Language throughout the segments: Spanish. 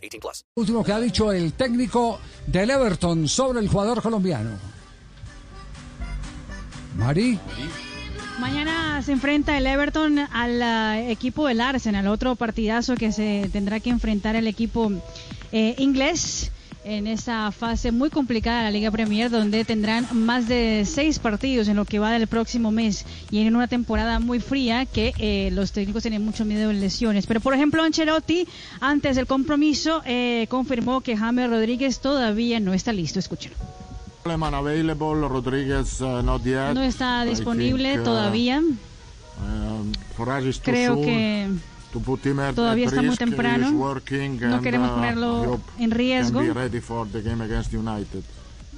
18 plus. Último que ha dicho el técnico del Everton sobre el jugador colombiano. Mari. Mañana se enfrenta el Everton al uh, equipo del Arsenal, otro partidazo que se tendrá que enfrentar el equipo eh, inglés en esa fase muy complicada de la Liga Premier, donde tendrán más de seis partidos en lo que va del próximo mes y en una temporada muy fría que eh, los técnicos tienen mucho miedo de lesiones. Pero, por ejemplo, Ancelotti, antes del compromiso, eh, confirmó que James Rodríguez todavía no está listo. Escúchalo. Uh, No está disponible uh, todavía. Creo que todavía está muy temprano. No queremos ponerlo en riesgo.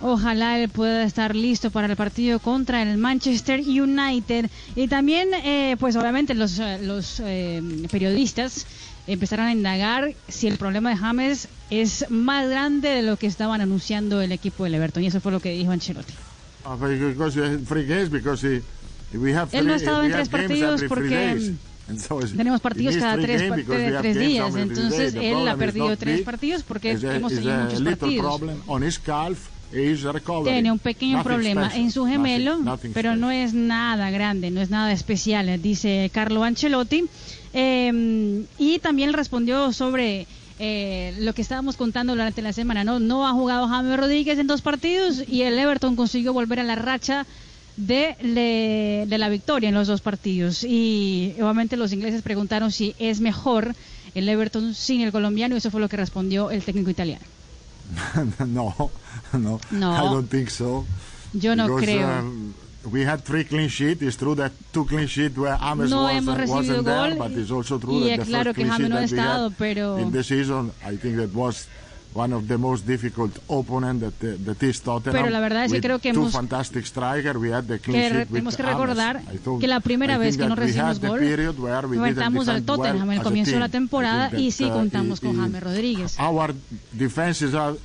Ojalá él pueda estar listo para el partido contra el Manchester United. Y también, eh, pues obviamente los, eh, los eh, periodistas empezaron a indagar si el problema de James es más grande de lo que estaban anunciando el equipo del Everton. Y eso fue lo que dijo Ancelotti. Él no ha estado en tres partidos porque tenemos partidos cada tres, tres días, entonces él ha perdido tres partidos porque hemos tenido muchos partidos. Tiene un pequeño problema en su gemelo, pero no es nada grande, no es nada especial, dice Carlo Ancelotti. Eh, y también respondió sobre eh, lo que estábamos contando durante la semana. No, no ha jugado James Rodríguez en dos partidos y el Everton consiguió volver a la racha de, le, de la victoria en los dos partidos. Y obviamente los ingleses preguntaron si es mejor el Everton sin el colombiano y eso fue lo que respondió el técnico italiano. no, no, No. I don't think so. Yo no Because, creo. um, we had three clean sheets. It's true that two clean sheets where Ames No wasn't, hemos recibido wasn't there, gol, but it's also true y that the claro first que clean James sheet no ha estado, pero- in the season, I think that was one of the most difficult opponent that, uh, that is Tottenham. Pero la verdad es que creo que hemos- fantastic strikers. We had the clean que tenemos que recordar I thought- que la primera vez que no that we recibimos gol period where we didn't enfrentamos al Tottenham en el comienzo de la temporada think y that, sí uh, contamos con i- James Rodríguez. Our defense's uh,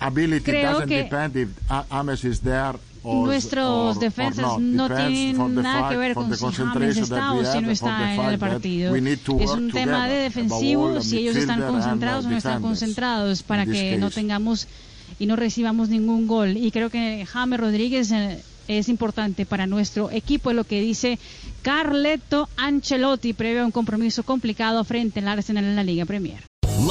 ability Creo doesn't que depend if A- Ames is there Nuestros defensas no tienen nada que ver con si James está o si no está en el partido. Es un tema de defensivo, si ellos están concentrados o no están concentrados para que no tengamos y no recibamos ningún gol. Y creo que James Rodríguez eh, es importante para nuestro equipo, es lo que dice Carleto Ancelotti previo a un compromiso complicado frente al Arsenal en la Liga Premier.